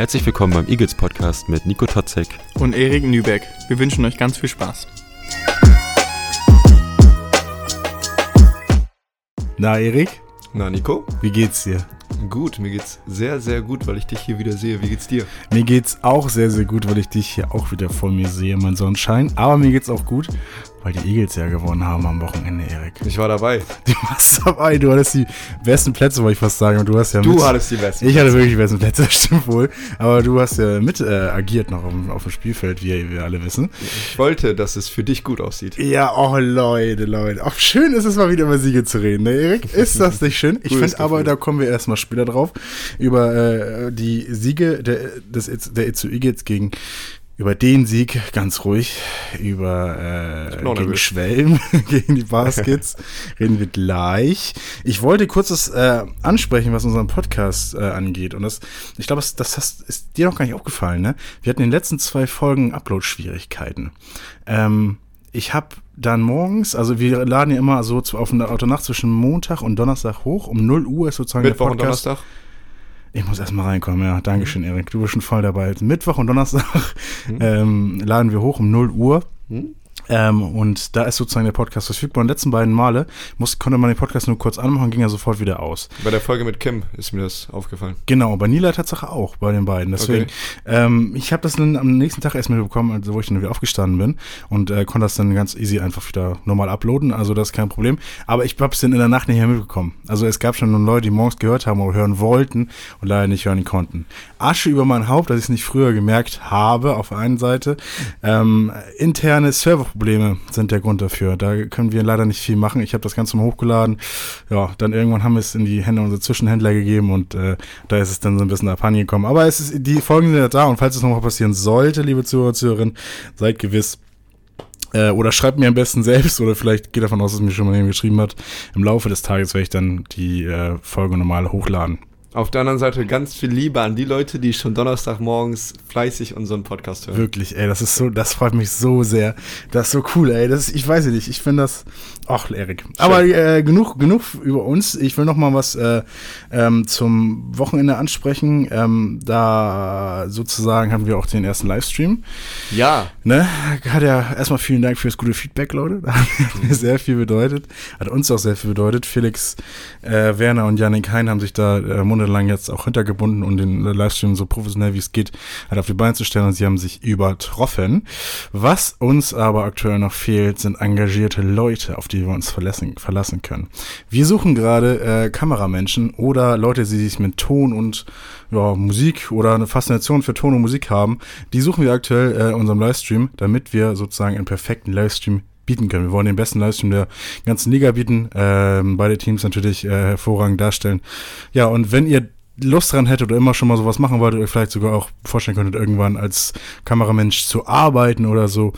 Herzlich willkommen beim Eagles Podcast mit Nico Totzek und Erik Nübeck. Wir wünschen euch ganz viel Spaß. Na, Erik? Na, Nico? Wie geht's dir? Gut, mir geht's sehr, sehr gut, weil ich dich hier wieder sehe. Wie geht's dir? Mir geht's auch sehr, sehr gut, weil ich dich hier auch wieder vor mir sehe, mein Sonnenschein. Aber mir geht's auch gut, weil die Eagles ja gewonnen haben am Wochenende, Erik. Ich war dabei. Du warst dabei, du hattest die besten Plätze, wollte ich fast sagen. Und du hast ja Du mit, hattest die besten Ich hatte wirklich die besten Plätze, stimmt wohl. Aber du hast ja mit äh, agiert noch auf, auf, dem Spielfeld, wie wir alle wissen. Ich wollte, dass es für dich gut aussieht. Ja, oh Leute, Leute. Auch schön ist es mal wieder über Siege zu reden, ne, Erik? Ist das nicht schön? Ich finde aber, da kommen wir erstmal später drauf, über äh, die Siege der, des, der Itzu Eagles gegen über den Sieg ganz ruhig, über äh, gegen Schwelm, gegen die Baskets reden wir gleich. Ich wollte kurzes äh, ansprechen, was unseren Podcast äh, angeht. Und das, ich glaube, das, das hast, ist dir noch gar nicht aufgefallen, ne? Wir hatten in den letzten zwei Folgen Upload-Schwierigkeiten. Ähm, ich habe dann morgens, also wir laden ja immer so auf eine Autonacht zwischen Montag und Donnerstag hoch. Um 0 Uhr ist sozusagen Mittwoch der Podcast. und Donnerstag? Ich muss erstmal reinkommen, ja. Dankeschön, mhm. Erik. Du bist schon voll dabei. Mittwoch und Donnerstag mhm. ähm, laden wir hoch um 0 Uhr. Mhm. Ähm, und da ist sozusagen der Podcast verfügbar. Und die letzten beiden Male muss, konnte man den Podcast nur kurz anmachen, ging er sofort wieder aus. Bei der Folge mit Kim ist mir das aufgefallen. Genau, bei Nila Tatsache auch, bei den beiden. Deswegen, okay. ähm, ich habe das dann am nächsten Tag erst mitbekommen, also wo ich dann wieder aufgestanden bin und äh, konnte das dann ganz easy einfach wieder normal uploaden. Also das ist kein Problem. Aber ich habe es dann in der Nacht nicht mehr mitbekommen. Also es gab schon Leute, die morgens gehört haben oder hören wollten und leider nicht hören konnten. Asche über mein Haupt, dass ich es nicht früher gemerkt habe, auf der einen Seite. Ähm, interne Serverprobleme sind der Grund dafür. Da können wir leider nicht viel machen. Ich habe das Ganze mal hochgeladen. Ja, dann irgendwann haben wir es in die Hände unserer Zwischenhändler gegeben und äh, da ist es dann so ein bisschen abhanden gekommen. Aber es ist, die Folgen sind ja da und falls es nochmal passieren sollte, liebe Zuhörer Zuhörerinnen, seid gewiss, äh, oder schreibt mir am besten selbst oder vielleicht geht davon aus, dass mir schon mal geschrieben hat. Im Laufe des Tages werde ich dann die äh, Folge normal hochladen. Auf der anderen Seite ganz viel Liebe an die Leute, die schon Donnerstagmorgens fleißig unseren Podcast hören. Wirklich, ey, das ist so, das freut mich so sehr. Das ist so cool, ey. Das, ich weiß nicht, ich finde das, ach, Erik. Aber äh, genug, genug über uns. Ich will noch mal was äh, ähm, zum Wochenende ansprechen. Ähm, da sozusagen haben wir auch den ersten Livestream. Ja. Ne? Hat ja erstmal vielen Dank für das gute Feedback, Leute. Hat mir sehr viel bedeutet. Hat uns auch sehr viel bedeutet. Felix, äh, Werner und Janik Hein haben sich da äh, monatelang jetzt auch hintergebunden und den Livestream so professionell wie es geht halt auf die Beine zu stellen und sie haben sich übertroffen. Was uns aber aktuell noch fehlt, sind engagierte Leute, auf die wir uns verlassen, verlassen können. Wir suchen gerade äh, Kameramenschen oder Leute, die sich mit Ton und ja, Musik oder eine Faszination für Ton und Musik haben. Die suchen wir aktuell äh, in unserem Livestream, damit wir sozusagen einen perfekten Livestream bieten können. Wir wollen den besten Livestream der ganzen Liga bieten. Ähm, beide Teams natürlich äh, hervorragend darstellen. Ja, und wenn ihr Lust dran hättet oder immer schon mal sowas machen wolltet, oder vielleicht sogar auch vorstellen könntet, irgendwann als Kameramensch zu arbeiten oder so.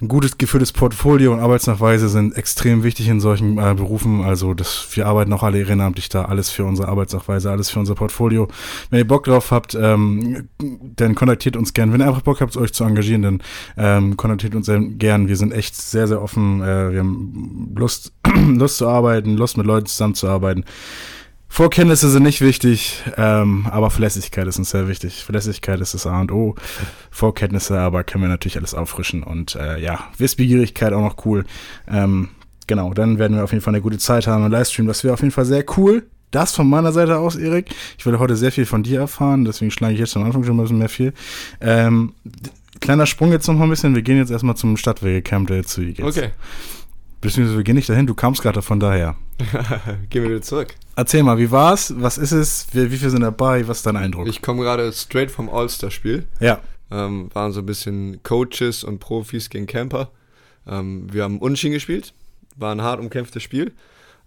Ein gutes geführtes Portfolio und Arbeitsnachweise sind extrem wichtig in solchen äh, Berufen. Also das, wir arbeiten auch alle ehrenamtlich da, alles für unsere Arbeitsnachweise, alles für unser Portfolio. Wenn ihr Bock drauf habt, ähm, dann kontaktiert uns gern. Wenn ihr einfach Bock habt, euch zu engagieren, dann ähm, kontaktiert uns gern. Wir sind echt sehr, sehr offen. Äh, wir haben Lust, Lust zu arbeiten, Lust mit Leuten zusammenzuarbeiten. Vorkenntnisse sind nicht wichtig, ähm, aber Verlässlichkeit ist uns sehr wichtig. Verlässlichkeit ist das A und O. Vorkenntnisse aber können wir natürlich alles auffrischen und äh, ja, Wissbegierigkeit auch noch cool. Ähm, genau, dann werden wir auf jeden Fall eine gute Zeit haben im Livestream. Das wäre auf jeden Fall sehr cool. Das von meiner Seite aus, Erik. Ich will heute sehr viel von dir erfahren, deswegen schlage ich jetzt am Anfang schon ein bisschen mehr viel. Ähm, kleiner Sprung jetzt noch mal ein bisschen. Wir gehen jetzt erstmal zum Stadtwege-Camp der zu. Okay. Beziehungsweise wir gehen nicht dahin, du kamst gerade von daher. gehen wir wieder zurück. Erzähl mal, wie war's? Was ist es? Wie, wie viele sind dabei? Was ist dein Eindruck? Ich komme gerade straight vom All-Star-Spiel. Ja. Ähm, waren so ein bisschen Coaches und Profis gegen Camper. Ähm, wir haben Unschieden gespielt. War ein hart umkämpftes Spiel.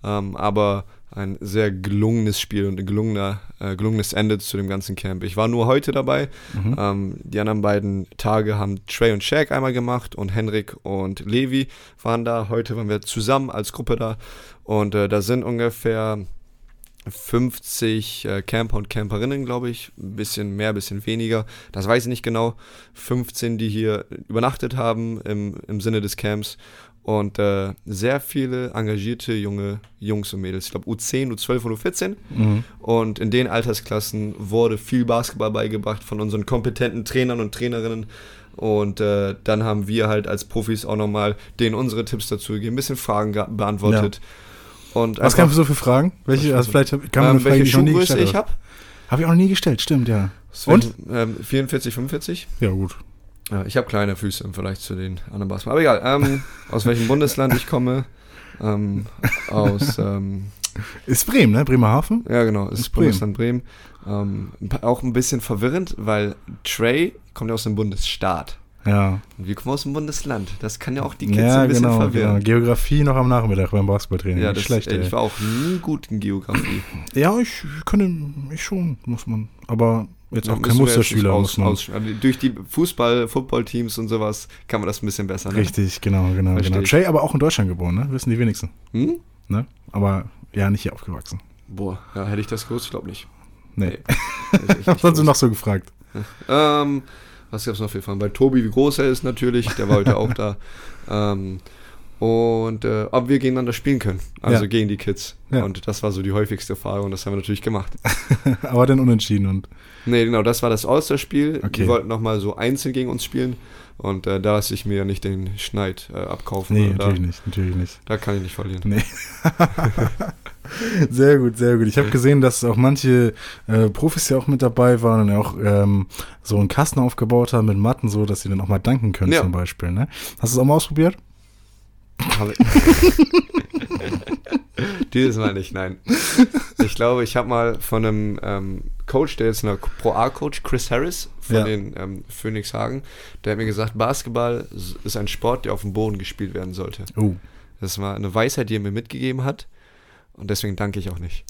Ähm, aber ein sehr gelungenes Spiel und ein gelungener, äh, gelungenes Ende zu dem ganzen Camp. Ich war nur heute dabei. Mhm. Ähm, die anderen beiden Tage haben Trey und Shaq einmal gemacht und Henrik und Levi waren da. Heute waren wir zusammen als Gruppe da und äh, da sind ungefähr 50 äh, Camper und Camperinnen, glaube ich. Ein bisschen mehr, ein bisschen weniger. Das weiß ich nicht genau. 15, die hier übernachtet haben im, im Sinne des Camps und äh, sehr viele engagierte junge Jungs und Mädels. Ich glaube U10, U12 und U14. Mhm. Und in den Altersklassen wurde viel Basketball beigebracht von unseren kompetenten Trainern und Trainerinnen. Und äh, dann haben wir halt als Profis auch nochmal denen unsere Tipps dazu gegeben, ein bisschen Fragen ge- beantwortet. Und Was kannst du so für Fragen? Welche, also vielleicht kann man eine ähm, Frage, die welche ich noch nie Schuhgröße gestellt ich habe. habe? Ich auch noch nie gestellt, stimmt, ja. Und? Ähm, 44, 45. Ja, gut. Ja, ich habe kleine Füße im Vergleich zu den anderen Basketball. Aber egal, ähm, aus welchem Bundesland ich komme. Ähm, aus, ähm, Ist Bremen, ne? Bremerhaven? ja genau, Aus ist Bundesland Bremen. Ähm, auch ein bisschen verwirrend, weil Trey kommt ja aus dem Bundesstaat. Ja. Wir kommen aus dem Bundesland. Das kann ja auch die Kids Ja, ein bisschen genau, genau. verwirren. Geografie noch am Nachmittag beim Basketballtraining. Ja, das, schlecht, ey, ey. ich war auch nie gut in Geografie. Ja, ich kann, ich schon, muss man. Aber jetzt Ja, auch kein Musterschüler, muss man. aus, also durch die Fußball, Football-Teams und sowas kann man das ein bisschen besser. Ne? Richtig, genau, genau, Versteh genau. Trey aber auch in Deutschland geboren, ne? Wissen die wenigsten. Hm? Ne? Aber ja, nicht hier aufgewachsen. Boah, ja, hätte ich das gewusst? Ich glaube nicht. Nee. Echt Was hast du noch so gefragt? Ähm, was gab's noch für Fragen? Bei Tobi, wie groß er ist natürlich, der war heute auch da. Ähm, und äh, ob wir gegeneinander spielen können, also Ja. gegen die Kids. Ja. Und das war so die häufigste Frage und das haben wir natürlich gemacht. aber dann unentschieden und. Nee, genau, das war das All-Star-Spiel. Okay. Die wollten nochmal so einzeln gegen uns spielen und äh, da lasse ich mir nicht den Schneid äh, abkaufen. Nee, da, natürlich nicht, natürlich nicht. da kann ich nicht verlieren. Nee. Sehr gut, sehr gut. Ich habe gesehen, dass auch manche äh, Profis ja auch mit dabei waren und auch ähm, so einen Kasten aufgebaut haben mit Matten, so dass sie dann auch mal danken können Ja. zum Beispiel. Ne? Hast du es auch mal ausprobiert? Dieses Mal nicht, nein. Ich glaube, ich habe mal von einem ähm, Coach, der ist ein Pro A-Coach, Chris Harris von Ja. den ähm, Phoenix Hagen, der hat mir gesagt, Basketball ist ein Sport, der auf dem Boden gespielt werden sollte. Oh, Das war eine Weisheit, die er mir mitgegeben hat und deswegen danke ich auch nicht.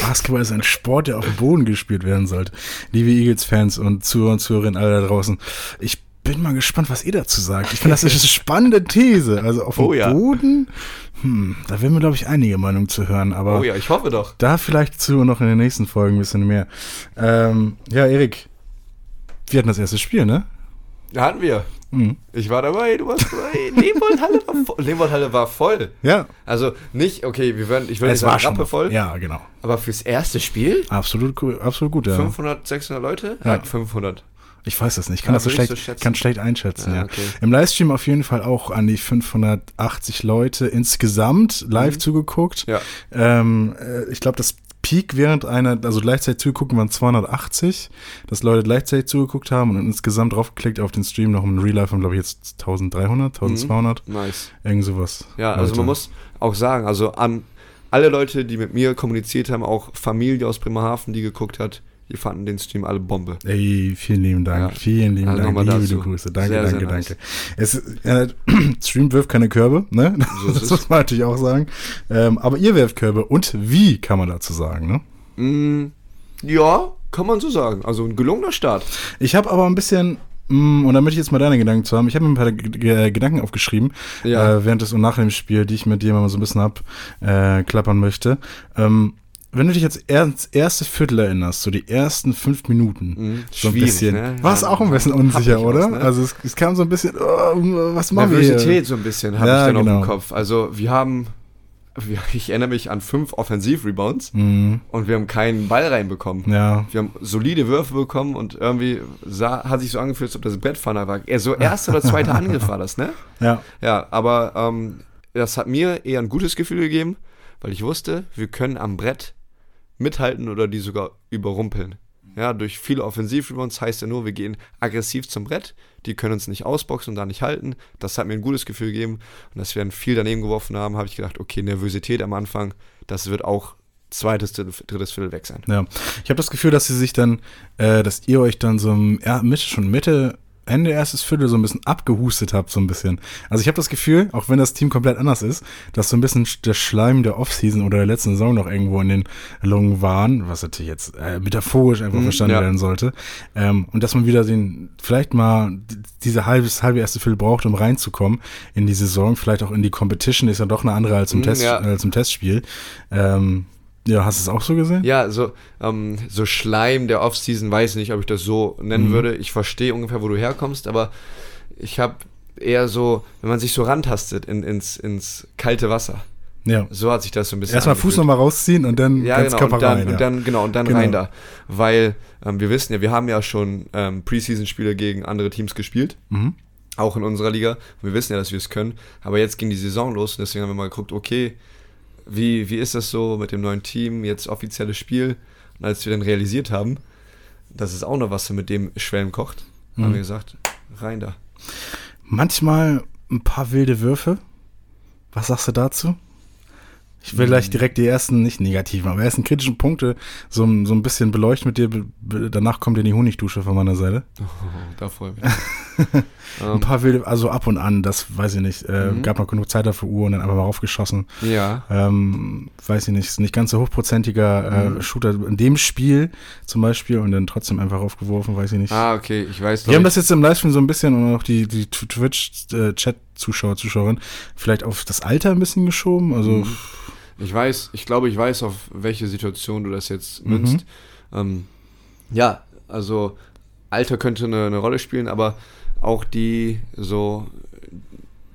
Basketball ist ein Sport, der auf dem Boden gespielt werden sollte. Liebe Eagles-Fans und Zuhörer und Zuhörerinnen alle da draußen, ich bin mal gespannt, was ihr dazu sagt. Ich finde, das ist eine spannende These. Also auf dem Oh ja. Boden, hm, da werden wir, glaube ich, einige Meinungen zu hören. Aber Oh ja, ich hoffe doch. Da vielleicht zu noch in den nächsten Folgen ein bisschen mehr. Ähm, ja, Erik, wir hatten das erste Spiel, ne? Hatten wir. Mhm. Ich war dabei, du warst dabei. Leopoldhalle war voll. Leopoldhalle war voll. Ja. Also nicht, okay, wir werden, ich will nicht sagen Rappe voll, Ja, genau. aber fürs erste Spiel Absolut, absolut gut, ja. 500, 600 Leute? Ja. Ja, 500. Ich weiß das nicht. Ich kann Ja, das so würde schlecht, so kann schlecht einschätzen, Ja, ja. okay. Im Livestream auf jeden Fall auch an die 580 Leute insgesamt live Mhm. zugeguckt. Ja. Ähm, äh, ich glaube, das Peak während einer, also gleichzeitig zugeguckt waren 280, dass Leute gleichzeitig zugeguckt haben und insgesamt draufgeklickt auf den Stream noch im Real Life haben, glaube ich, jetzt 1300, 1200, Nice. irgend sowas. Ja, also Leute. man muss auch sagen, also an alle Leute, die mit mir kommuniziert haben, auch Familie aus Bremerhaven, die geguckt hat, die fanden den Stream alle Bombe. Ey, vielen lieben Dank. Ja. Vielen lieben Also Dank. Liebe, dazu. Grüße. Danke, Sehr, danke, sehr nice. danke. Es, ist- ja, Stream wirft keine Körbe, ne? So das es. muss man natürlich auch sagen. Ähm, aber ihr werft Körbe. Und wie kann man dazu sagen, ne? Mm, ja, kann man so sagen. Also ein gelungener Start. Ich habe aber ein bisschen, mm, und da möchte ich jetzt mal deine Gedanken zu haben, ich habe mir ein paar G G Gedanken aufgeschrieben, Ja. äh, während des und nach dem Spiel, die ich mit dir mal so ein bisschen abklappern äh, möchte. Ähm, wenn du dich jetzt ans erste Viertel erinnerst, so die ersten fünf Minuten, Mhm, so ein schwierig, bisschen, ne? war es Ja, auch ein bisschen unsicher, ich oder? was, ne? Also es, es kam so ein bisschen, oh, was machen wir hier? so ein bisschen habe Ja, ich dann genau. dem Kopf. Also wir haben, ich erinnere mich an fünf Offensiv-Rebounds Mhm, und wir haben keinen Ball reinbekommen. ja, Wir haben solide Würfe bekommen und irgendwie sah, hat sich so angefühlt, als ob das Bettpfanne war. Eher so erster oder zweiter Angriff war das, ne? ja, Ja, aber ähm, das hat mir eher ein gutes Gefühl gegeben, weil ich wusste, wir können am Brett mithalten oder die sogar überrumpeln. Ja, durch viele Offensivrebounds heißt ja nur, wir gehen aggressiv zum Brett, die können uns nicht ausboxen und da nicht halten. Das hat mir ein gutes Gefühl gegeben und dass wir dann viel daneben geworfen haben, habe ich gedacht, okay, Nervosität am Anfang, das wird auch zweites, drittes Viertel weg sein. ja. Ich habe das Gefühl, dass sie sich dann, äh, dass ihr euch dann so ja, schon Mitte, Ende erstes Viertel so ein bisschen abgehustet habt, so ein bisschen. Also ich habe das Gefühl, auch wenn das Team komplett anders ist, dass so ein bisschen der Schleim der Offseason oder der letzten Saison noch irgendwo in den Lungen waren, was natürlich jetzt äh, metaphorisch einfach Mhm, verstanden ja. werden sollte. Ähm, und dass man wieder den, vielleicht mal diese halbes, halbe erste Viertel braucht, um reinzukommen in die Saison, vielleicht auch in die Competition, ist ja doch eine andere als im, Mhm, Test, ja. äh, als im Testspiel. Ähm, ja, hast du es auch so gesehen? Ja, so, ähm, so Schleim der Offseason, weiß nicht, ob ich das so nennen Mhm. würde. Ich verstehe ungefähr, wo du herkommst, aber ich habe eher so, wenn man sich so rantastet in, ins, ins kalte Wasser. Ja. So hat sich das so ein bisschen Erstmal Fuß nochmal rausziehen und dann Ja, ganz genau, Körper und dann, rein. und ja. dann, genau, und dann Genau. rein da. Weil ähm, wir wissen ja, wir haben ja schon ähm, Preseason-Spiele gegen andere Teams gespielt, Mhm. auch in unserer Liga. Und wir wissen ja, dass wir es können. Aber jetzt ging die Saison los und deswegen haben wir mal geguckt, okay, wie, wie ist das so mit dem neuen Team, jetzt offizielles Spiel. Und als wir dann realisiert haben, dass es auch noch Wasser mit dem Schwellen kocht, haben Mhm. wir gesagt, rein da. Manchmal ein paar wilde Würfe. Was sagst du dazu? Ich will Mhm. gleich direkt die ersten, nicht negativen, aber ersten kritischen Punkte so, so ein bisschen beleuchten mit dir. Danach kommt dir die Honigdusche von meiner Seite. Oh, da freue ich mich. Ein ähm, paar wilde, also ab und an, das weiß ich nicht. Äh, Mhm. Gab noch genug Zeit dafür Uhr und dann einfach mal raufgeschossen. ja, Ähm, weiß ich nicht, ist nicht ganz so hochprozentiger äh, Mhm. Shooter in dem Spiel zum Beispiel und dann trotzdem einfach raufgeworfen, weiß ich nicht. ah, okay, ich weiß Wir haben das jetzt im Livestream so ein bisschen und auch die, die Twitch-Chat-Zuschauer, Zuschauerinnen vielleicht auf das Alter ein bisschen geschoben. Also, Mhm. Ich weiß, ich glaube, ich weiß, auf welche Situation du das jetzt Mhm. münzt. Ähm, ja, also Alter könnte eine, eine Rolle spielen, aber auch die so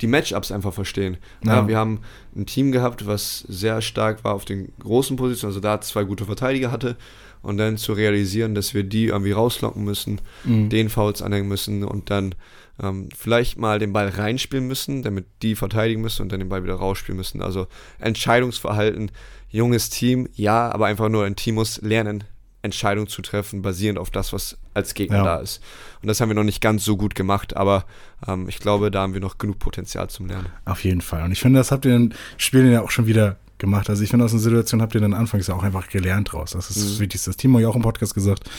die Matchups einfach verstehen. Ja. Ja. wir haben ein Team gehabt, was sehr stark war auf den großen Positionen, also da zwei gute Verteidiger hatte und dann zu realisieren, dass wir die irgendwie rauslocken müssen, mh. den Fouls anhängen müssen und dann ähm, vielleicht mal den Ball reinspielen müssen, damit die verteidigen müssen und dann den Ball wieder rausspielen müssen. Also Entscheidungsverhalten, junges Team, ja, aber einfach nur ein Team muss lernen, Entscheidungen zu treffen, basierend auf das, was als Gegner Ja. da ist. Und das haben wir noch nicht ganz so gut gemacht, aber ähm, ich glaube, da haben wir noch genug Potenzial zum Lernen. auf jeden Fall. Und ich finde, das habt ihr in Spielen ja auch schon wieder gemacht. Also ich finde, aus einer Situation habt ihr dann anfangs ja auch einfach gelernt draus. Das ist das Mhm. Wichtigste. Das Timo hat ja auch im Podcast gesagt,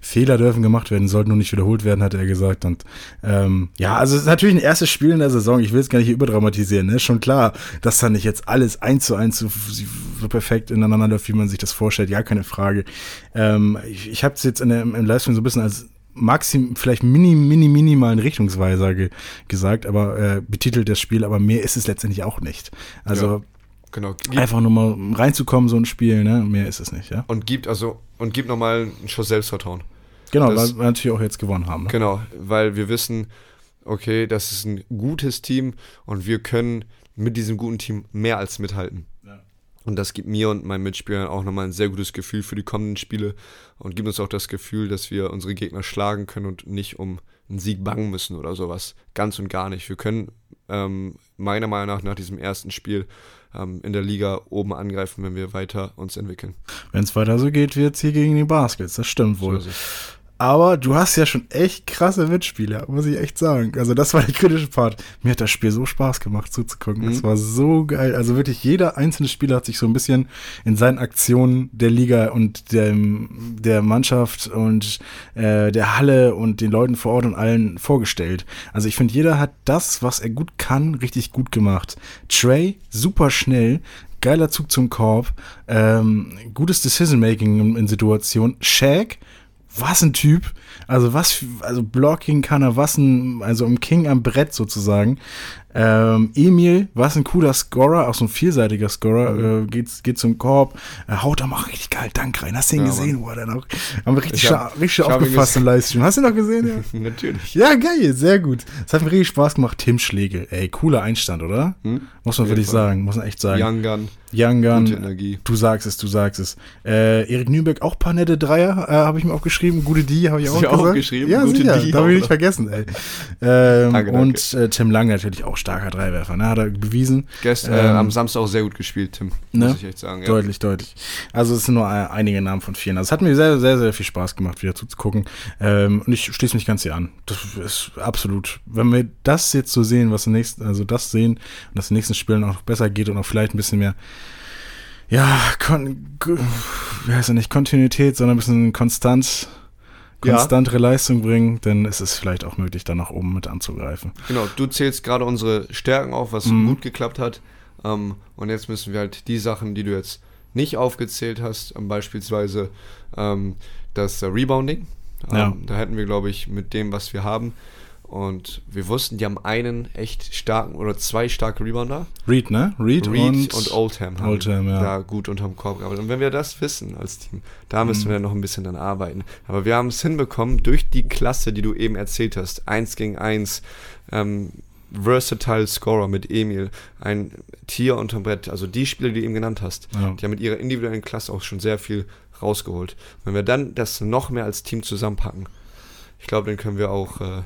Fehler dürfen gemacht werden, sollten nur nicht wiederholt werden, hat er gesagt. Und ähm, ja, also es ist natürlich ein erstes Spiel in der Saison. Ich will es gar nicht überdramatisieren. Ne? Schon klar, dass da nicht jetzt alles eins zu eins so, so perfekt ineinander läuft, wie man sich das vorstellt. Ja, keine Frage. Ähm, ich ich habe es jetzt in der, im Livestream so ein bisschen als maxim, vielleicht mini, mini, minimalen Richtungsweiser ge gesagt, aber äh, betitelt das Spiel, aber mehr ist es letztendlich auch nicht. Also Genau. Gibt, einfach nur mal reinzukommen, so ein Spiel, ne? Mehr ist es nicht, ja. und gibt also und gibt nochmal einen Schuss Selbstvertrauen. Genau, Das- weil wir natürlich auch jetzt gewonnen haben. Ne? Genau, weil wir wissen, okay, das ist ein gutes Team und wir können mit diesem guten Team mehr als mithalten. Ja. Und das gibt mir und meinen Mitspielern auch nochmal ein sehr gutes Gefühl für die kommenden Spiele und gibt uns auch das Gefühl, dass wir unsere Gegner schlagen können und nicht um einen Sieg bangen müssen oder sowas. Ganz und gar nicht. Wir können ähm, meiner Meinung nach nach diesem ersten Spiel ähm, in der Liga oben angreifen, wenn wir weiter uns entwickeln. Wenn es weiter so geht, wird's hier gegen die Baskets, das stimmt wohl. So. Aber du hast ja schon echt krasse Mitspieler, muss ich echt sagen. Also das war der kritische Part. Mir hat das Spiel so Spaß gemacht zuzugucken. Das Mhm. war so geil. Also wirklich jeder einzelne Spieler hat sich so ein bisschen in seinen Aktionen der Liga und dem, der Mannschaft und äh, der Halle und den Leuten vor Ort und allen vorgestellt. Also ich finde, jeder hat das, was er gut kann, richtig gut gemacht. Trey, super schnell, geiler Zug zum Korb, ähm, gutes Decision-Making in, in Situationen. Shaq, was ein Typ. Also was, also Blocking kann er, was ein, also ein King am Brett sozusagen. Ähm, Emil, was ein cooler Scorer, auch so ein vielseitiger Scorer, äh, geht, geht zum Korb, äh, haut da mal richtig geil Dank rein. Hast du ihn Ja, gesehen, wo er dann auch, haben wir richtig, Ich hab- richtig aufgefasst im Livestream. Hast du ihn noch gesehen? Ja? Natürlich. ja, geil, sehr gut. Das hat mir richtig Spaß gemacht. Tim Schlegel, ey, cooler Einstand, oder? Hm? Muss man wirklich sagen, muss man echt sagen. Young Gun, Young Gun, gute Energie. Du sagst es, du sagst es. Äh, Erik Nübeck, auch paar nette Dreier, äh, habe ich mir aufgeschrieben. Gute Die habe ich auch gesagt. aufgeschrieben? Ja, Gute sicher. Die Darf auch ich nicht vergessen, ey. Ähm, Danke, danke. Und äh, Tim Lang natürlich auch starker Dreiwerfer, ne? Hat er bewiesen. Gest, äh, Ähm, am Samstag auch sehr gut gespielt, Tim. ne? Muss ich echt sagen. Ja. Deutlich, deutlich. Also es sind nur einige Namen von vielen. Also es hat mir sehr, sehr, sehr viel Spaß gemacht, wieder zuzugucken. Ähm, und ich schließe mich ganz hier an. Das ist absolut. Wenn wir das jetzt so sehen, was im nächsten, also das sehen und das in den nächsten Spielen auch noch besser geht und auch vielleicht ein bisschen mehr, ja, kon, wie heißt er nicht, Kontinuität, sondern ein bisschen konstant, Ja. konstantere Leistung bringen, dann ist es vielleicht auch möglich, da nach oben mit anzugreifen. Genau, du zählst gerade unsere Stärken auf, was Mhm. gut geklappt hat. Ähm, und jetzt müssen wir halt die Sachen, die du jetzt nicht aufgezählt hast, ähm, beispielsweise ähm, das Rebounding. Ähm, Ja. Da hätten wir, glaube ich, mit dem, was wir haben. Und wir wussten, die haben einen echt starken oder zwei starke Rebounder. Reed, ne? Reed, Reed und, und, Oldham haben Oldham, ja. da gut unterm Korb gearbeitet. Und wenn wir das wissen als Team, da müssen Mhm. wir noch ein bisschen dann arbeiten. Aber wir haben es hinbekommen, durch die Klasse, die du eben erzählt hast, eins gegen eins, ähm, versatile Scorer mit Emil, ein Tier unterm Brett, also die Spieler, die du eben genannt hast, Ja. die haben mit ihrer individuellen Klasse auch schon sehr viel rausgeholt. Wenn wir dann das noch mehr als Team zusammenpacken, ich glaube, dann können wir auch äh,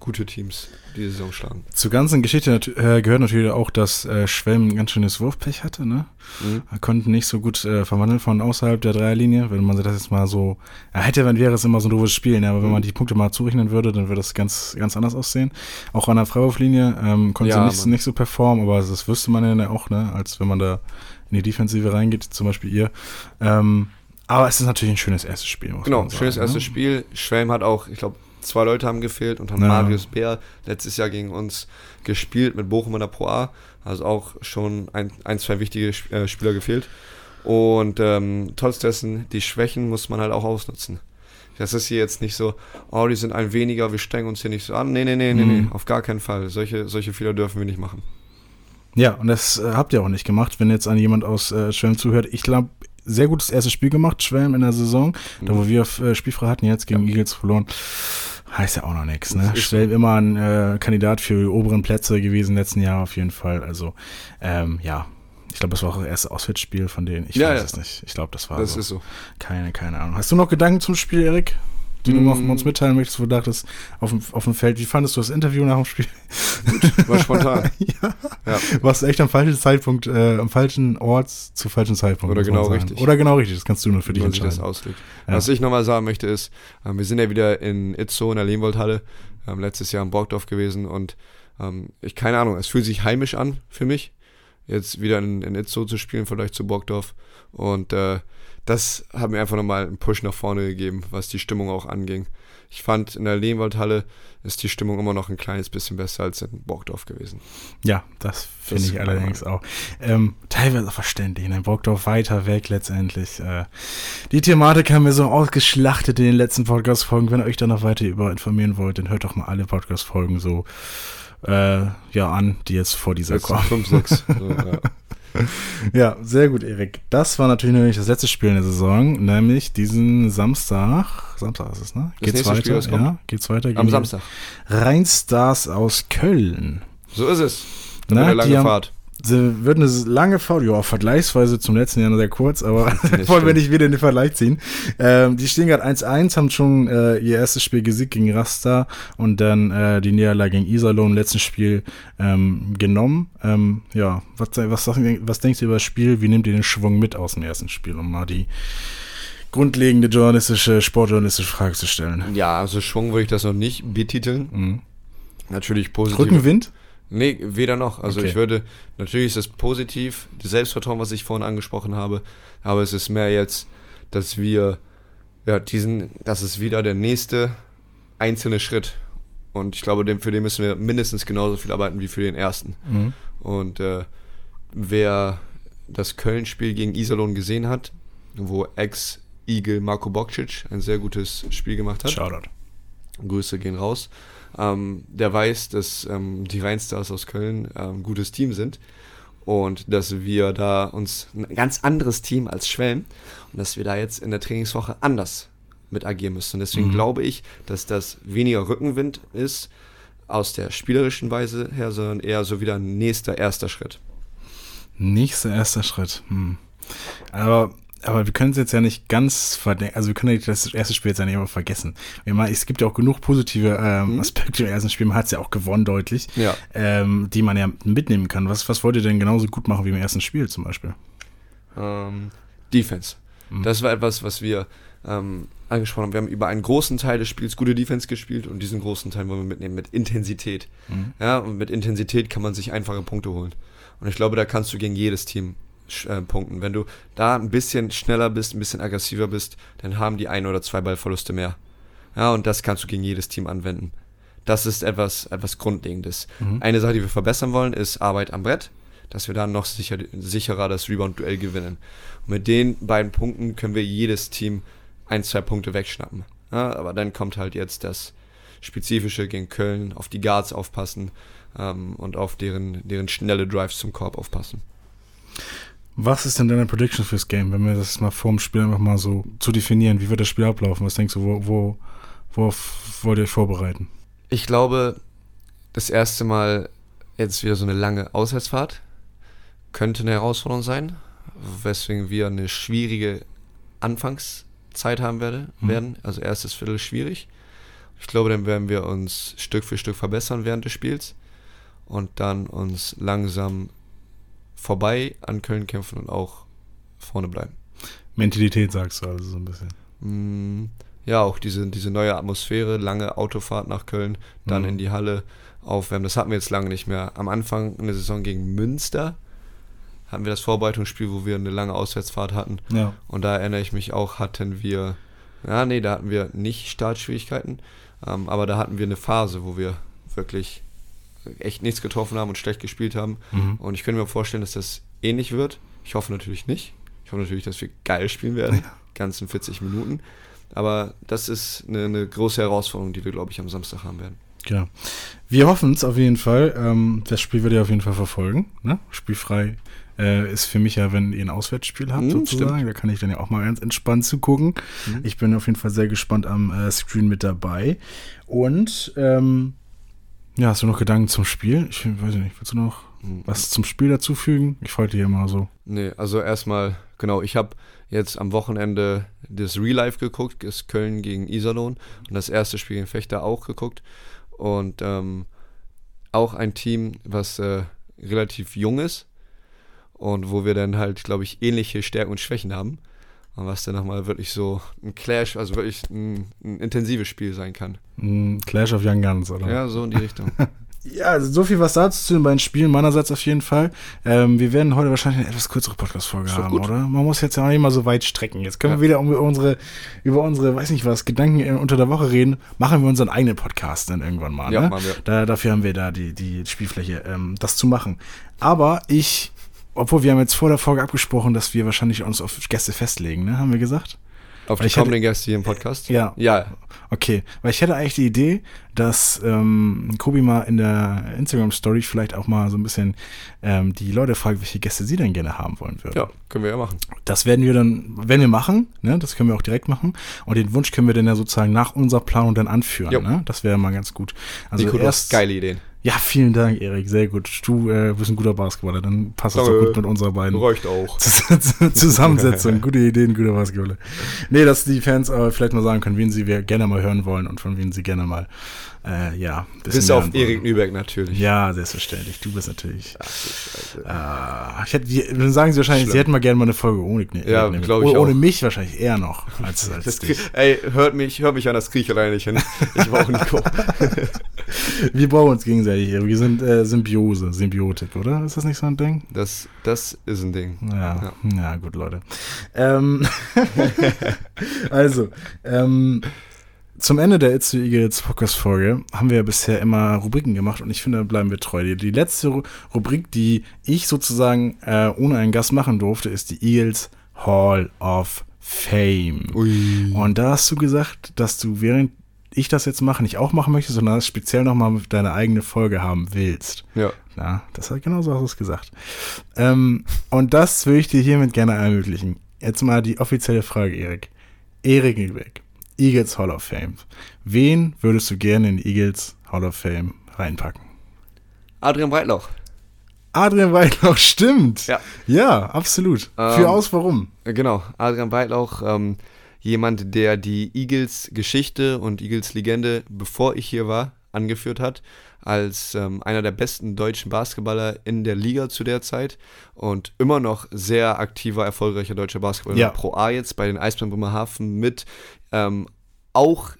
gute Teams diese Saison schlagen. Zur ganzen Geschichte äh, gehört natürlich auch, dass äh, Schwelm ein ganz schönes Wurfpech hatte, ne? Mhm. Er konnte nicht so gut äh, verwandeln von außerhalb der Dreierlinie. Wenn man sich das jetzt mal so, ja, hätte, dann wäre es immer so ein doofes Spiel, ne? aber wenn Mhm. man die Punkte mal zurechnen würde, dann würde das ganz, ganz anders aussehen. Auch an der Freiwurflinie ähm, konnte Ja, sie nicht, nicht so performen, aber das wüsste man ja auch, ne? als wenn man da in die Defensive reingeht, zum Beispiel ihr. Ähm, aber es ist natürlich ein schönes erstes Spiel. Muss Genau, man sagen, schönes erstes? Spiel. Schwelm hat auch, ich glaube, zwei Leute haben gefehlt und haben Ja. Marius Bär letztes Jahr gegen uns gespielt mit Bochum in der Pro A. Also auch schon ein, ein zwei wichtige äh, Spieler gefehlt. Und ähm, trotz dessen, die Schwächen muss man halt auch ausnutzen. Das ist hier jetzt nicht so, oh, die sind ein weniger, wir strengen uns hier nicht so an. Nee, nee, nee, nee, Mhm. nee, auf gar keinen Fall. Solche, solche Fehler dürfen wir nicht machen. Ja, und das äh, habt ihr auch nicht gemacht, wenn jetzt an jemand aus äh, Schwelm zuhört. Ich glaube, sehr gutes erstes Spiel gemacht, Schwelm in der Saison. Da, wo wir äh, spielfrei hatten, jetzt gegen Eagles verloren. Heißt ja auch noch nichts, ne? Schwelm immer ein äh, Kandidat für die oberen Plätze gewesen letzten Jahren auf jeden Fall. Also, ähm, ja. Ich glaube, das war auch das erste Auswärtsspiel von denen. Ich Ja, weiß ja. es nicht. Ich glaube, das war Das so. ist so. Keine, keine Ahnung. Hast du noch Gedanken zum Spiel, Erik? Die du Mm. noch uns mitteilen möchtest, wo du dachtest, auf dem, auf dem Feld, wie fandest du das Interview nach dem Spiel? War spontan. ja. Ja. Warst du echt am falschen Zeitpunkt, äh, am falschen Ort zu falschen Zeitpunkt. Oder genau richtig. Oder genau richtig, das kannst du nur für dich das entscheiden. auslegt. Ja. Was ich nochmal sagen möchte ist, ähm, wir sind ja wieder in Itzo in der Lehmwoldhalle, ähm, letztes Jahr in Borgdorf gewesen und ähm, ich, keine Ahnung, es fühlt sich heimisch an für mich, jetzt wieder in, in Itzo zu spielen, vielleicht zu Borgdorf und äh, das hat mir einfach nochmal einen Push nach vorne gegeben, was die Stimmung auch anging. Ich fand, in der Lehmwoldhalle ist die Stimmung immer noch ein kleines bisschen besser als in Borgdorf gewesen. Ja, das finde ich allerdings auch. Ähm, teilweise auch verständlich. Ne? Burgdorf weiter weg letztendlich. Äh, die Thematik haben wir so ausgeschlachtet in den letzten Podcast-Folgen. Wenn ihr euch da noch weiter über informieren wollt, dann hört doch mal alle Podcast-Folgen so äh, ja an, die jetzt vor dieser Letzten kommen. 5, 6. So, ja. Ja, sehr gut, Erik. Das war natürlich nämlich das letzte Spiel in der Saison, nämlich diesen Samstag. Samstag ist es, ne? Das nächste weiter? Spiel, ja, geht's weiter? Am Samstag. Rheinstars aus Köln. So ist es. Na, Na, eine lange die Fahrt. Sie wird eine lange Fahrt, ja, vergleichsweise zum letzten Jahr nur sehr kurz, aber wollen wir nicht wieder in den Vergleich ziehen. Ähm, die stehen gerade 1-1, haben schon äh, ihr erstes Spiel gesiegt gegen Rasta und dann äh, die Niederlage gegen Iserlohn im letzten Spiel ähm, genommen. Ähm, ja, was, was, was, was denkst du über das Spiel? Wie nehmt ihr den Schwung mit aus dem ersten Spiel, um mal die grundlegende journalistische, sportjournalistische Frage zu stellen? Ja, also Schwung würde ich das noch nicht betiteln. Mhm. Natürlich positiv. Rückenwind? Nee, weder noch. Also Okay. ich würde, natürlich ist es positiv, das Selbstvertrauen, was ich vorhin angesprochen habe, aber es ist mehr jetzt, dass wir, ja, diesen, das ist wieder der nächste einzelne Schritt. Und ich glaube, dem, für den müssen wir mindestens genauso viel arbeiten wie für den ersten. Mhm. Und äh, wer das Köln-Spiel gegen Iserlohn gesehen hat, wo Ex-Igel Marco Bokcic ein sehr gutes Spiel gemacht hat, Shoutout. Grüße gehen raus. Ähm, der weiß, dass ähm, die Rheinstars aus Köln ähm, ein gutes Team sind und dass wir da uns ein ganz anderes Team als Schwelm und dass wir da jetzt in der Trainingswoche anders mit agieren müssen. Und deswegen Mhm. glaube ich, dass das weniger Rückenwind ist aus der spielerischen Weise her, sondern eher so wieder ein nächster erster Schritt. Nächster erster Schritt. Hm. Aber, aber wir können es jetzt ja nicht ganz verdenken. Also wir können ja das erste Spiel jetzt ja nicht immer vergessen. Meine, es gibt ja auch genug positive ähm, Mhm. Aspekte im ersten Spiel. Man hat es ja auch gewonnen deutlich, Ja. ähm, die man ja mitnehmen kann. Was, was wollt ihr denn genauso gut machen wie im ersten Spiel zum Beispiel? Ähm, Defense. Mhm. Das war etwas, was wir ähm, angesprochen haben. Wir haben über einen großen Teil des Spiels gute Defense gespielt und diesen großen Teil wollen wir mitnehmen mit Intensität. Mhm. Ja, und mit Intensität kann man sich einfache Punkte holen. Und ich glaube, da kannst du gegen jedes Team äh, punkten. Wenn du da ein bisschen schneller bist, ein bisschen aggressiver bist, dann haben die ein oder zwei Ballverluste mehr. Ja, und das kannst du gegen jedes Team anwenden. Das ist etwas, etwas Grundlegendes. Mhm. Eine Sache, die wir verbessern wollen, ist Arbeit am Brett, dass wir dann noch sicher, sicherer das Rebound-Duell gewinnen. Und mit den beiden Punkten können wir jedes Team ein, zwei Punkte wegschnappen. Ja, aber dann kommt halt jetzt das Spezifische gegen Köln, auf die Guards aufpassen ähm, und auf deren, deren schnelle Drives zum Korb aufpassen. Was ist denn deine Prediction fürs Game, wenn wir das mal vor dem Spiel einfach mal so zu definieren? Wie wird das Spiel ablaufen? Was denkst du, wo, wo, worauf wollt ihr euch vorbereiten? Ich glaube, das erste Mal jetzt wieder so eine lange Auswärtsfahrt. Könnte eine Herausforderung sein, weswegen wir eine schwierige Anfangszeit haben werde, Mhm. werden. Also erstes Viertel schwierig. Ich glaube, dann werden wir uns Stück für Stück verbessern während des Spiels und dann uns langsam vorbei an Köln kämpfen und auch vorne bleiben. Mentalität sagst du also so ein bisschen. Mm, Ja, auch diese, diese neue Atmosphäre, lange Autofahrt nach Köln, dann Mhm. in die Halle aufwärmen. Das hatten wir jetzt lange nicht mehr. Am Anfang in der Saison gegen Münster hatten wir das Vorbereitungsspiel, wo wir eine lange Auswärtsfahrt hatten. Ja. Und da erinnere ich mich auch, hatten wir, ja, nee, da hatten wir nicht Startschwierigkeiten, ähm, aber da hatten wir eine Phase, wo wir wirklich echt nichts getroffen haben und schlecht gespielt haben. Mhm. Und ich könnte mir vorstellen, dass das ähnlich wird. Ich hoffe natürlich nicht. Ich hoffe natürlich, dass wir geil spielen werden, ganzen 40 Minuten. Aber das ist eine, eine große Herausforderung, die wir, glaube ich, am Samstag haben werden. Genau. Wir hoffen es auf jeden Fall. Ähm, das Spiel wird ihr auf jeden Fall verfolgen. Ne? Spielfrei äh, ist für mich ja, wenn ihr ein Auswärtsspiel habt, Mhm, sozusagen. Da kann ich dann ja auch mal ganz entspannt zugucken. Mhm. Ich bin auf jeden Fall sehr gespannt am äh, Screen mit dabei. Und ähm, ja, hast du noch Gedanken zum Spiel? Ich weiß nicht, willst du noch Mhm. was zum Spiel dazufügen? Ich folge dir immer so. Nee, also erstmal, genau, ich habe jetzt am Wochenende das Real Life geguckt, das Köln gegen Iserlohn und das erste Spiel gegen Fechter auch geguckt. Und ähm, auch ein Team, was äh, relativ jung ist und wo wir dann halt, glaube ich, ähnliche Stärken und Schwächen haben. Und was dann nochmal wirklich so ein Clash, also wirklich ein, ein intensives Spiel sein kann. Mm, Clash of Young Guns, oder? Ja, so in die Richtung. Ja, also so viel was dazu zu den beiden Spielen meinerseits auf jeden Fall. Ähm, wir werden heute wahrscheinlich eine etwas kürzere Podcast-Folge haben, oder? Man muss jetzt ja auch nicht mal so weit strecken. Jetzt können Ja. wir wieder um unsere, über unsere, weiß nicht was, Gedanken in- unter der Woche reden. Machen wir unseren eigenen Podcast dann irgendwann mal. Ja, ne? machen wir. Da, dafür haben wir da die, die Spielfläche, ähm, das zu machen. Aber ich, obwohl wir haben jetzt vor der Folge abgesprochen, dass wir wahrscheinlich uns auf Gäste festlegen, ne? Haben wir gesagt? Auf die kommenden Gäste hier im Podcast? Ja. Ja, Okay, weil ich hätte eigentlich die Idee, dass ähm, Kobi mal in der Instagram-Story vielleicht auch mal so ein bisschen ähm, die Leute fragt, welche Gäste sie denn gerne haben wollen würden. ja, können wir ja machen. Das werden wir dann, wenn wir machen, ne, das können wir auch direkt machen. Und den Wunsch können wir dann ja sozusagen nach unserer Planung dann anführen. Jo. Ne? Das wäre mal ganz gut. Also Nico, erst, geile Ideen. Ja, vielen Dank, Erik, sehr gut. Du äh, bist ein guter Basketballer, dann passt das doch Danke. gut mit unserer beiden Reicht auch. Zusammensetzung, gute Ideen, guter Basketballer. Nee, dass die Fans aber vielleicht mal sagen können, wen sie gerne mal hören wollen und von wem sie gerne mal, äh, ja, Bis auf. Erik Nübeck natürlich. Ja, selbstverständlich. Du bist natürlich. Ach. Äh, ich hätte, die, dann sagen sie wahrscheinlich, sie Schlimm. hätten mal gerne mal eine Folge ohne nee, Ja, nee, glaub ich ohne, ohne mich wahrscheinlich eher noch als, als krieg, ey, hört mich, hört mich an, das kriege ich alleine nicht hin. Ich war auch Nico. Wir brauchen uns gegenseitig. Wir sind äh, Symbiose, Symbiotik, oder? Ist das nicht so ein Ding? Das, das ist ein Ding. Ja, ja. gut, Leute. Ähm, also, ähm, zum Ende der It's the Eagles Podcast-Folge haben wir ja bisher immer Rubriken gemacht und ich finde, da bleiben wir treu. Die, die letzte Ru Rubrik, die ich sozusagen äh, ohne einen Gast machen durfte, ist die Eagles Hall of Fame. Ui. Und da hast du gesagt, dass du während ich das jetzt mache, nicht auch machen möchtest, sondern das speziell nochmal deine eigene Folge haben willst. Ja. Ja, das hat genau so hast du es gesagt. Ähm, und das würde ich dir hiermit gerne ermöglichen. Jetzt mal die offizielle Frage, Erik. Erik Nübeck, Eagles Hall of Fame. Wen würdest du gerne in die Eagles Hall of Fame reinpacken? Adrian Breitlauch. Adrian Weidlauch, stimmt. Ja. Ja, absolut. Ähm, Für aus, warum? Genau, Adrian Breitlauch, ähm, jemand, der die Eagles-Geschichte und Eagles-Legende, bevor ich hier war, angeführt hat, als ähm, einer der besten deutschen Basketballer in der Liga zu der Zeit und immer noch sehr aktiver, erfolgreicher deutscher Basketballer Ja. Pro A jetzt bei den Eisbären Bremerhaven mit ähm, auch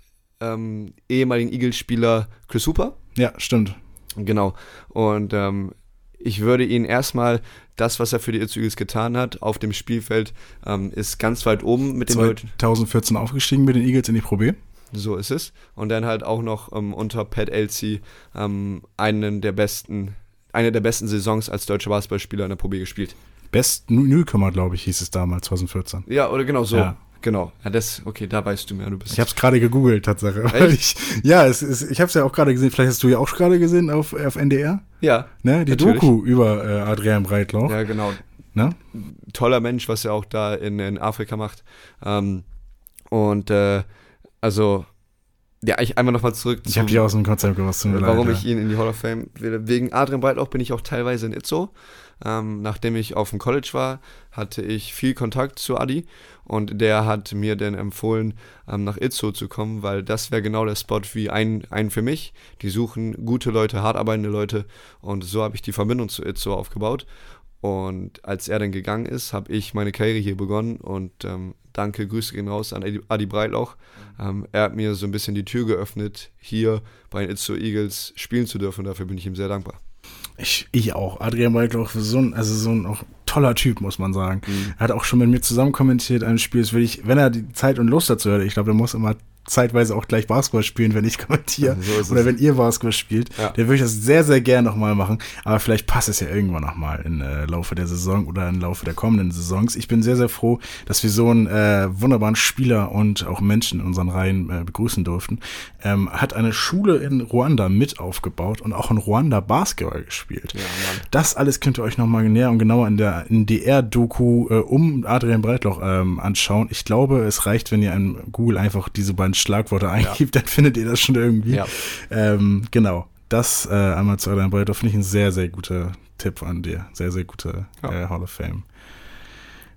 ähm, ehemaligen Eagles-Spieler Chris Hooper. Ja, stimmt. Genau. Und ähm, ich würde ihn erstmal, das, was er für die Eagles getan hat, auf dem Spielfeld, ähm, ist ganz weit oben mit den Leuten. 2014 aufgestiegen mit den Eagles in die Pro B. So ist es. Und dann halt auch noch ähm, unter Pat Elsie ähm, einen der besten, eine der besten Saisons als deutscher Basketballspieler in der Pro B gespielt. Best Newcomer, glaube ich, hieß es damals, 2014. Ja, oder genau so. Ja. Genau. Ja, das, okay, da weißt du mehr. Du bist. Ich habe es gerade gegoogelt, Tatsache. Ich, ja, es ist, ich habe es ja auch gerade gesehen. Vielleicht hast du ja auch gerade gesehen auf, auf NDR. ja, Ne? Die Natürlich. Doku über äh, Adrian Breitlauch. ja, genau. Ne? toller Mensch, was er auch da in, in Afrika macht. Ähm, und äh, also ja, ich einmal nochmal zurück Ich habe dich aus dem Konzept mir warum leid, ich ihn in die Hall of Fame will. Wegen Adrian Breitlauch bin ich auch teilweise in Itzo. Ähm, nachdem ich auf dem College war, hatte ich viel Kontakt zu Adi und der hat mir dann empfohlen, ähm, nach Itzo zu kommen, weil das wäre genau der Spot wie ein, ein für mich. Die suchen gute Leute, hart arbeitende Leute und so habe ich die Verbindung zu Itzo aufgebaut. Und als er dann gegangen ist, habe ich meine Karriere hier begonnen und ähm, danke, Grüße gehen raus an Adi, Breitlauch. Ähm, er hat mir so ein bisschen die Tür geöffnet, hier bei den Itzo Eagles spielen zu dürfen. Dafür bin ich ihm sehr dankbar. Ich, ich auch. Adrian Breitlauch, so ein, also so ein auch toller Typ, muss man sagen. Er hat auch schon mit mir zusammen kommentiert ein Spiel. Das will ich, wenn er die Zeit und Lust dazu hat, ich glaube, er muss immer zeitweise auch gleich Basketball spielen, wenn ich kommentiere. So oder wenn ihr Basketball spielt. Ja. Der würde ich das sehr, sehr gerne nochmal machen. Aber vielleicht passt es ja irgendwann nochmal im äh, Laufe der Saison oder im Laufe der kommenden Saisons. Ich bin sehr, sehr froh, dass wir so einen äh, wunderbaren Spieler und auch Menschen in unseren Reihen äh, begrüßen durften. Ähm, hat eine Schule in Ruanda mit aufgebaut und auch in Ruanda Basketball gespielt. Ja. Das alles könnt ihr euch nochmal näher und genauer in der in DR-Doku äh, um Adrian Breitloch ähm, anschauen. Ich glaube, es reicht, wenn ihr in Google einfach diese beiden Schlagworte eingibt, dann findet ihr das schon irgendwie. Ja. Ähm, genau. Das äh, einmal zu Adrian Breitloch finde ich ein sehr, sehr guter Tipp an dir. Sehr, sehr guter Ja. äh, Hall of Fame.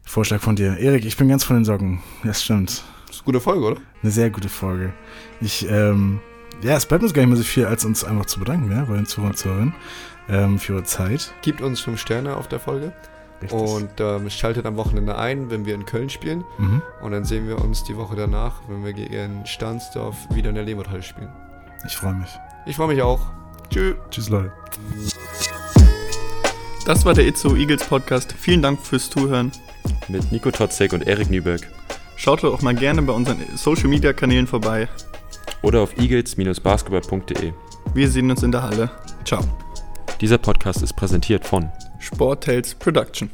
Vorschlag von dir. Erik, ich bin ganz von den Socken. Das stimmt. Das ist eine gute Folge, oder? Eine sehr gute Folge. Ich, ähm, ja, es bleibt uns gar nicht mehr so viel, als uns einfach zu bedanken, ja, bei den Zuhörern und Zuhörern, ähm, für eure Zeit. Gibt uns fünf Sterne auf der Folge Richtig. und ähm, schaltet am Wochenende ein, wenn wir in Köln spielen. mhm. Und dann sehen wir uns die Woche danach, wenn wir gegen Stahnsdorf wieder in der Lehmuthalle spielen. Ich freue mich. Ich freue mich auch. Tschüss. Tschüss, Leute. Das war der Itzo Eagles Podcast. Vielen Dank fürs Zuhören. Mit Nico Totzek und Erik Nüberg. Schaut doch auch mal gerne bei unseren Social Media Kanälen vorbei. Oder auf eagles-basketball.de. Wir sehen uns in der Halle. Ciao. Dieser Podcast ist präsentiert von Sportels Production.